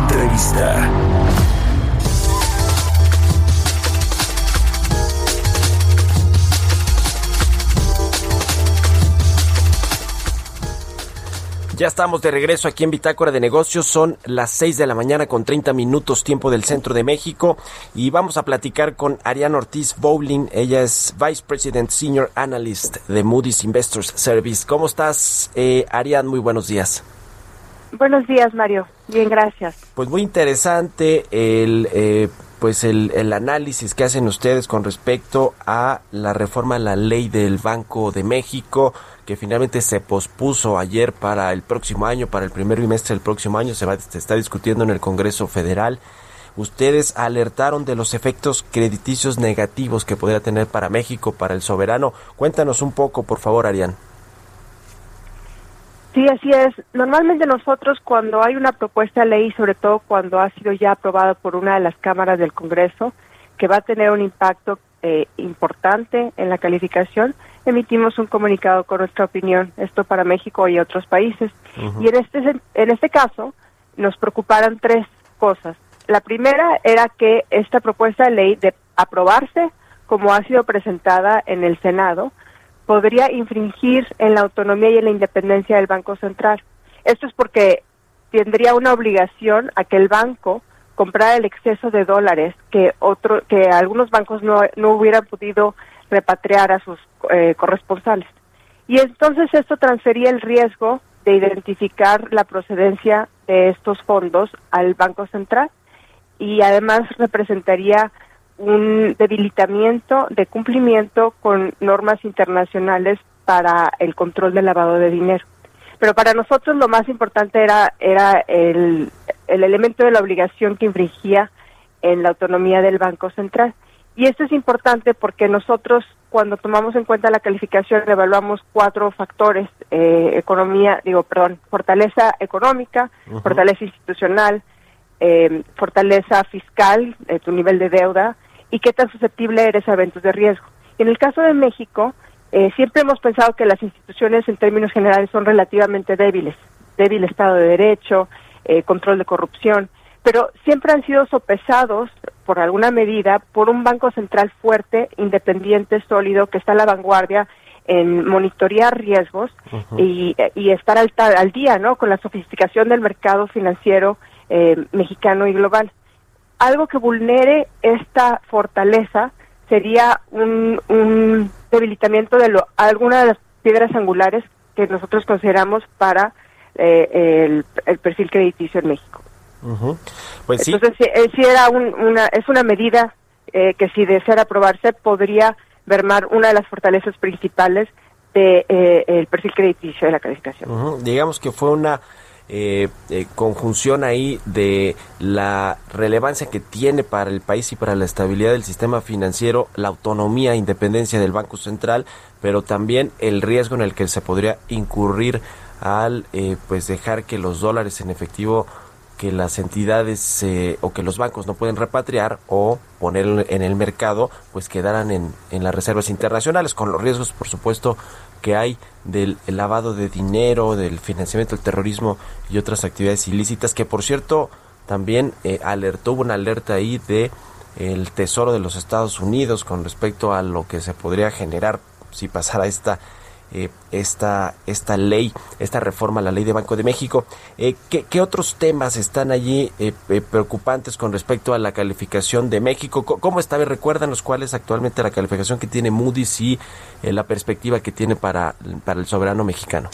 Entrevista. Ya estamos de regreso aquí en Bitácora de Negocios. Son las 6 de la mañana con 30 minutos tiempo del centro de México y vamos a platicar con Ariane Ortiz Bowling. Ella es Vice President Senior Analyst de Moody's Investors Service. ¿Cómo estás, eh, Ariane? Muy buenos días. Buenos días, Mario. Bien, gracias. Pues muy interesante el... Eh, pues el, análisis que hacen ustedes con respecto a la reforma a la ley del Banco de México, que finalmente se pospuso ayer para el próximo año, para el primer bimestre del próximo año, se, va, se está discutiendo en el Congreso Federal. Ustedes alertaron de los efectos crediticios negativos que podría tener para México, para el soberano. Cuéntanos un poco, por favor, Arián. Sí, así es. Normalmente nosotros cuando hay una propuesta de ley, sobre todo cuando ha sido ya aprobada por una de las cámaras del Congreso, que va a tener un impacto eh, importante en la calificación, emitimos un comunicado con nuestra opinión, esto para México y otros países. Uh -huh. Y en este, en este caso nos preocuparon tres cosas. La primera era que esta propuesta de ley de aprobarse como ha sido presentada en el Senado, podría infringir en la autonomía y en la independencia del Banco Central. Esto es porque tendría una obligación a que el banco comprara el exceso de dólares que otro que algunos bancos no, no hubieran podido repatriar a sus eh, corresponsales. Y entonces esto transfería el riesgo de identificar la procedencia de estos fondos al Banco Central y además representaría un debilitamiento de cumplimiento con normas internacionales para el control del lavado de dinero. Pero para nosotros lo más importante era, era el, el elemento de la obligación que infringía en la autonomía del Banco Central. Y esto es importante porque nosotros, cuando tomamos en cuenta la calificación, evaluamos cuatro factores, eh, economía, digo, perdón, fortaleza económica, uh -huh. fortaleza institucional, eh, fortaleza fiscal, eh, tu nivel de deuda, y qué tan susceptible eres a eventos de riesgo. En el caso de México, eh, siempre hemos pensado que las instituciones en términos generales son relativamente débiles, débil Estado de Derecho, eh, control de corrupción, pero siempre han sido sopesados por alguna medida por un Banco Central fuerte, independiente, sólido, que está a la vanguardia en monitorear riesgos uh -huh. y, y, estar al, al, día ¿no? con la sofisticación del mercado financiero eh, mexicano y global algo que vulnere esta fortaleza sería un, un debilitamiento de lo, alguna de las piedras angulares que nosotros consideramos para eh, el, el, perfil crediticio en México. Uh -huh. Pues sí. Entonces, si, si era un, una, es una medida eh, que si deseara aprobarse podría mermar una de las fortalezas principales del de, eh, perfil crediticio de la calificación. Uh -huh. Digamos que fue una eh, eh, conjunción ahí de la relevancia que tiene para el país y para la estabilidad del sistema financiero, la autonomía e independencia del Banco Central, pero también el riesgo en el que se podría incurrir al eh, pues dejar que los dólares en efectivo que las entidades eh, o que los bancos no pueden repatriar o poner en el mercado, pues quedaran en, en las reservas internacionales, con los riesgos, por supuesto, que hay del lavado de dinero, del financiamiento del terrorismo y otras actividades ilícitas, que por cierto también eh, alertó, hubo una alerta ahí de el Tesoro de los Estados Unidos con respecto a lo que se podría generar si pasara esta eh, esta, esta ley, esta reforma a la ley de Banco de México. Eh, ¿qué, ¿qué, otros temas están allí eh, preocupantes con respecto a la calificación de México? ¿Cómo está? Recuérdanos cuál es actualmente la calificación que tiene Moody's y la perspectiva que tiene para, para el soberano mexicano.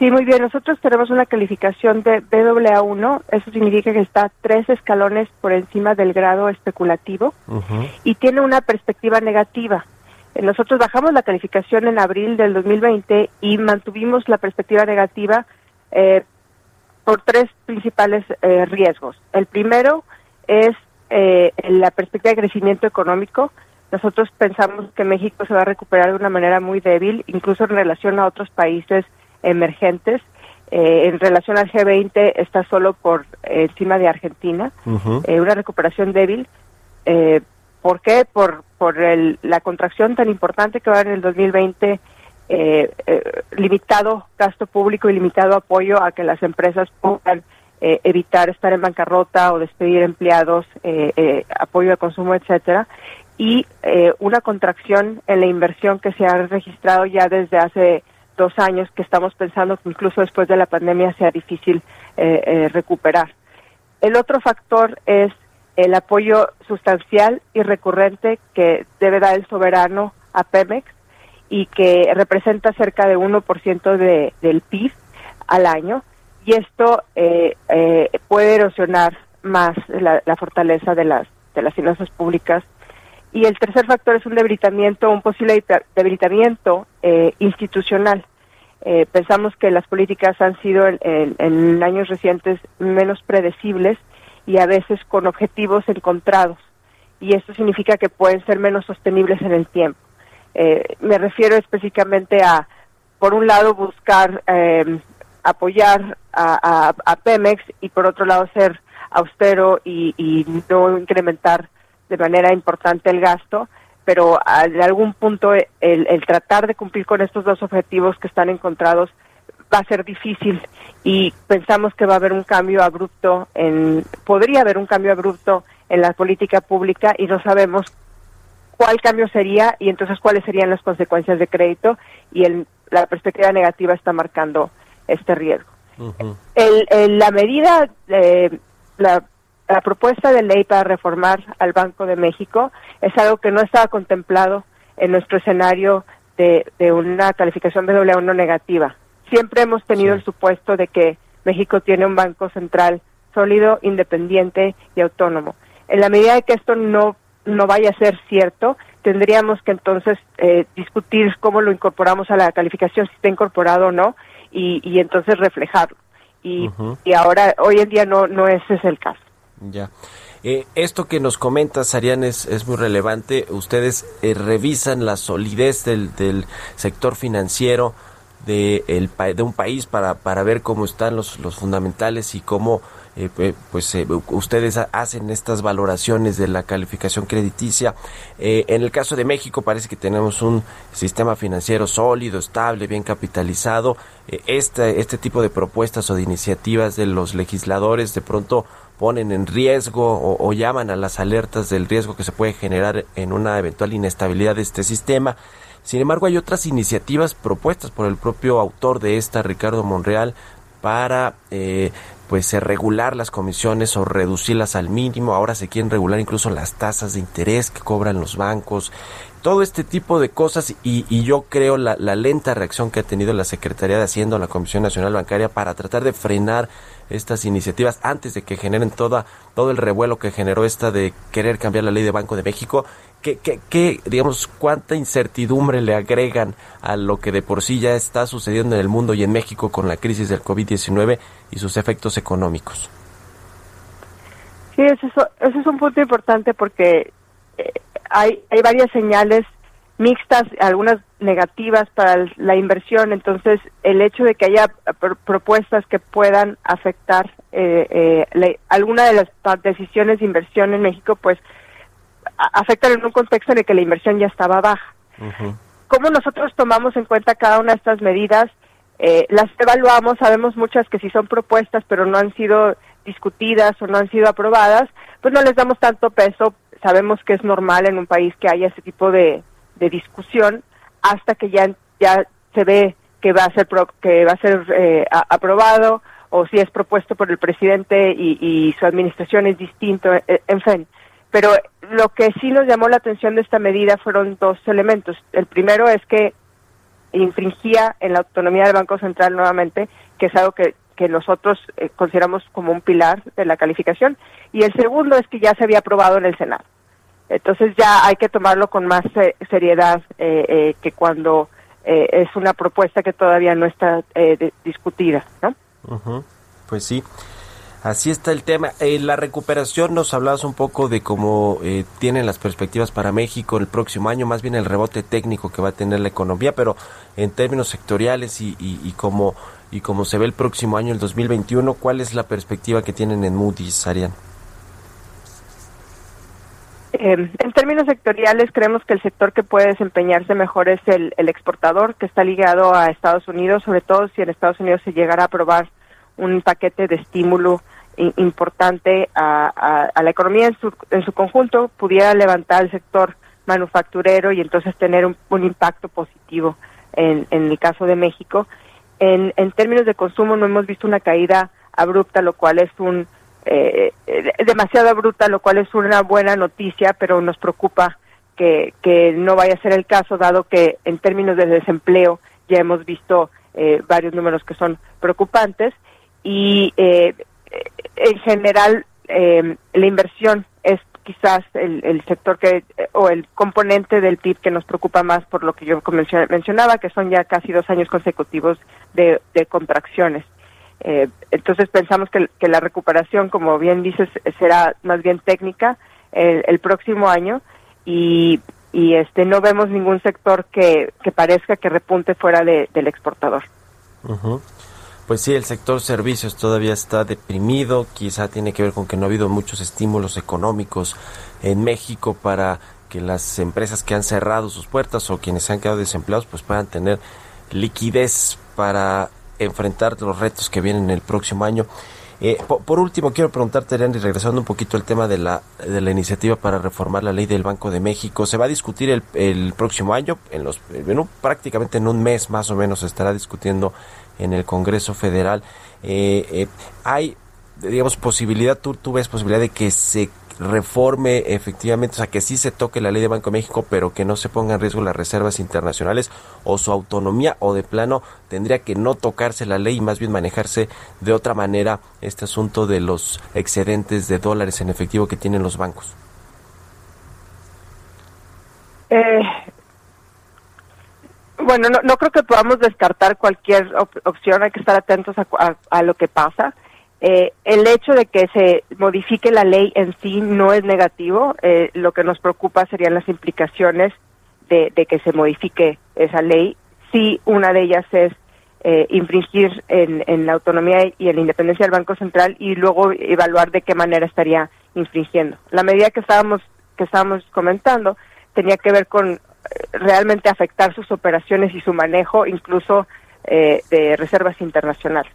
Sí, muy bien. Nosotros tenemos una calificación de BAA1. Eso significa que está tres escalones por encima del grado especulativo uh -huh. y tiene una perspectiva negativa. Nosotros bajamos la calificación en abril del 2020 y mantuvimos la perspectiva negativa eh, por tres principales eh, riesgos. El primero es eh, la perspectiva de crecimiento económico. Nosotros pensamos que México se va a recuperar de una manera muy débil, incluso en relación a otros países emergentes. Eh, en relación al G20 está solo por encima de Argentina, una recuperación débil. ¿Por qué? Por, por la contracción tan importante que va en el 2020 eh, eh, limitado gasto público y limitado apoyo a que las empresas puedan eh, evitar estar en bancarrota o despedir empleados, apoyo de consumo, etcétera, y una contracción en la inversión que se ha registrado ya desde hace dos años, que estamos pensando que incluso después de la pandemia sea difícil recuperar. El otro factor es el apoyo sustancial y recurrente que debe dar el soberano a Pemex y que representa cerca de 1% de, del PIB al año. Y esto eh, eh, puede erosionar más la, fortaleza de las de las finanzas públicas. Y el tercer factor es un debilitamiento un posible debilitamiento eh, institucional. Pensamos que las políticas han sido en años recientes menos predecibles y a veces con objetivos encontrados. Y esto significa que pueden ser menos sostenibles en el tiempo. Eh, me refiero específicamente a, por un lado, buscar eh, apoyar a, Pemex y por otro lado ser austero y, no incrementar de manera importante el gasto, pero en algún punto el, el, tratar de cumplir con estos dos objetivos que están encontrados va a ser difícil y pensamos que va a haber un cambio abrupto en podría haber un cambio abrupto en la política pública y no sabemos cuál cambio sería y entonces cuáles serían las consecuencias de crédito y el, la perspectiva negativa está marcando este riesgo. el, la medida, de la, propuesta de ley para reformar al Banco de México es algo que no estaba contemplado en nuestro escenario de, de una calificación de doble 1 negativa. Siempre hemos tenido el supuesto de que México tiene un banco central sólido, independiente y autónomo. En la medida de que esto no no vaya a ser cierto, tendríamos que entonces eh, discutir cómo lo incorporamos a la calificación, si está incorporado o no, y, entonces reflejarlo. Y, y, ahora, hoy en día no, no ese es el caso. Ya. Eh, esto que nos comenta, Sarian, es, es muy relevante. Ustedes eh, revisan la solidez del, del sector financiero de, el, de un país para, para ver cómo están los, los fundamentales y cómo eh, pues eh, ustedes hacen estas valoraciones de la calificación crediticia. Eh, en el caso de México parece que tenemos un sistema financiero sólido, estable, bien capitalizado. este, este tipo de propuestas o de iniciativas de los legisladores de pronto ponen en riesgo o, o, llaman a las alertas del riesgo que se puede generar en una eventual inestabilidad de este sistema. Sin embargo, hay otras iniciativas propuestas por el propio autor de esta, Ricardo Monreal, para eh, pues eh, regular las comisiones o reducirlas al mínimo. Ahora se quieren regular incluso las tasas de interés que cobran los bancos. Todo este tipo de cosas y, yo creo la, la, lenta reacción que ha tenido la Secretaría de Hacienda o la Comisión Nacional Bancaria para tratar de frenar estas iniciativas antes de que generen toda, todo el revuelo que generó esta de querer cambiar la ley de Banco de México ¿Qué, qué, digamos, cuánta incertidumbre le agregan a lo que de por sí ya está sucediendo en el mundo y en México con la crisis del COVID-19 y sus efectos económicos? Sí, ese es, es un punto importante porque eh, hay, hay varias señales mixtas, algunas negativas para la inversión, entonces el hecho de que haya propuestas que puedan afectar eh, eh, alguna de las decisiones de inversión en México, pues afectan en un contexto en el que la inversión ya estaba baja. ¿Cómo nosotros tomamos en cuenta cada una de estas medidas? Eh, las evaluamos, sabemos muchas que si son propuestas pero no han sido discutidas o no han sido aprobadas, pues no les damos tanto peso. Sabemos que es normal en un país que haya ese tipo de, discusión hasta que ya, ya se ve que va a ser que va a ser eh, aprobado o si es propuesto por el presidente y, y su administración es distinto, eh, en fin. Pero lo que sí nos llamó la atención de esta medida fueron dos elementos. El primero es que infringía en la autonomía del Banco Central nuevamente, que es algo que, nosotros eh, consideramos como un pilar de la calificación. Y el segundo es que ya se había aprobado en el Senado. Entonces ya hay que tomarlo con más seriedad que cuando es una propuesta que todavía no está discutida, ¿no? Pues sí. Así está el tema. En la recuperación nos hablabas un poco de cómo eh, tienen las perspectivas para México el próximo año, más bien el rebote técnico que va a tener la economía, pero en términos sectoriales y, y, y como se ve el próximo año, el 2021, ¿cuál es la perspectiva que tienen en Moody's, Arián? Eh, en términos sectoriales, creemos que el sector que puede desempeñarse mejor es el, el exportador, que está ligado a Estados Unidos, sobre todo si en Estados Unidos se llegara a aprobar un paquete de estímulo importante a, la economía en su, en su conjunto, pudiera levantar el sector manufacturero y entonces tener un, impacto positivo en, en, el caso de México. En, en, términos de consumo no hemos visto una caída abrupta, lo cual es un eh, demasiado abrupta, lo cual es una buena noticia, pero nos preocupa que, que no vaya a ser el caso, dado que en términos de desempleo ya hemos visto eh, varios números que son preocupantes y eh, en general eh, la inversión es quizás el, sector que o el componente del PIB que nos preocupa más por lo que yo mencionaba que son ya casi dos años consecutivos de, contracciones. Eh, entonces pensamos que, la recuperación como bien dices será más bien técnica el, próximo año y, y este no vemos ningún sector que, que parezca que repunte fuera del exportador pues sí, el sector servicios todavía está deprimido, quizá tiene que ver con que no ha habido muchos estímulos económicos en México para que las empresas que han cerrado sus puertas o quienes se han quedado desempleados pues puedan tener liquidez para enfrentar los retos que vienen el próximo año. Eh, por, último, quiero preguntarte, y regresando un poquito al tema de la, de la iniciativa para reformar la ley del Banco de México, se va a discutir el, el próximo año, en los, prácticamente en un mes más o menos se estará discutiendo en el Congreso Federal. Eh, eh, hay, digamos, posibilidad, tú, tú ves posibilidad de que se reforme efectivamente, o sea, que sí se toque la ley de Banco de México, pero que no se ponga en riesgo las reservas internacionales o su autonomía, o de plano tendría que no tocarse la ley y más bien manejarse de otra manera este asunto de los excedentes de dólares en efectivo que tienen los bancos. Eh, bueno, no, creo que podamos descartar cualquier opción, hay que estar atentos a, lo que pasa. Eh, el hecho de que se modifique la ley en sí no es negativo, eh, lo que nos preocupa serían las implicaciones de, que se modifique esa ley. Si una de ellas es eh, infringir en, la autonomía y en la independencia del Banco Central y luego evaluar de qué manera estaría infringiendo. La medida que estábamos que estábamos comentando tenía que ver con realmente afectar sus operaciones y su manejo, incluso eh, de reservas internacionales.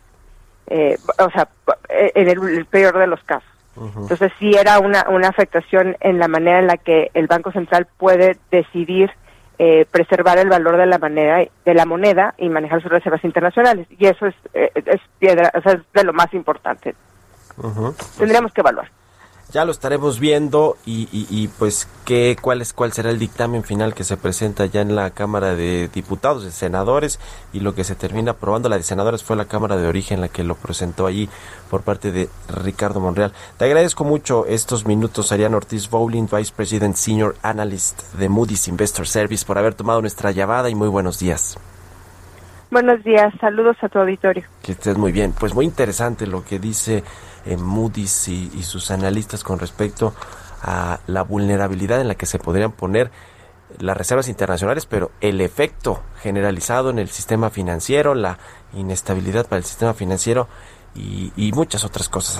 Eh, o sea, eh, en el, peor de los casos. Entonces sí era una, una afectación en la manera en la que el Banco Central puede decidir preservar el valor de la moneda de la moneda y manejar sus reservas internacionales. Y eso es es piedra o sea, es de lo más importante. Tendríamos que evaluar ya lo estaremos viendo y, y, pues qué cuál es cuál será el dictamen final que se presenta ya en la Cámara de Diputados, de Senadores y lo que se termina aprobando la de Senadores fue la Cámara de Origen la que lo presentó allí por parte de Ricardo Monreal. Te agradezco mucho estos minutos Ariana Ortiz Bowling, Vice President Senior Analyst de Moody's Investor Service por haber tomado nuestra llamada y muy buenos días. Buenos días, saludos a tu auditorio. Que estés muy bien. Pues muy interesante lo que dice eh, Moody's y, sus analistas con respecto a la vulnerabilidad en la que se podrían poner las reservas internacionales, pero el efecto generalizado en el sistema financiero, la inestabilidad para el sistema financiero y, y muchas otras cosas.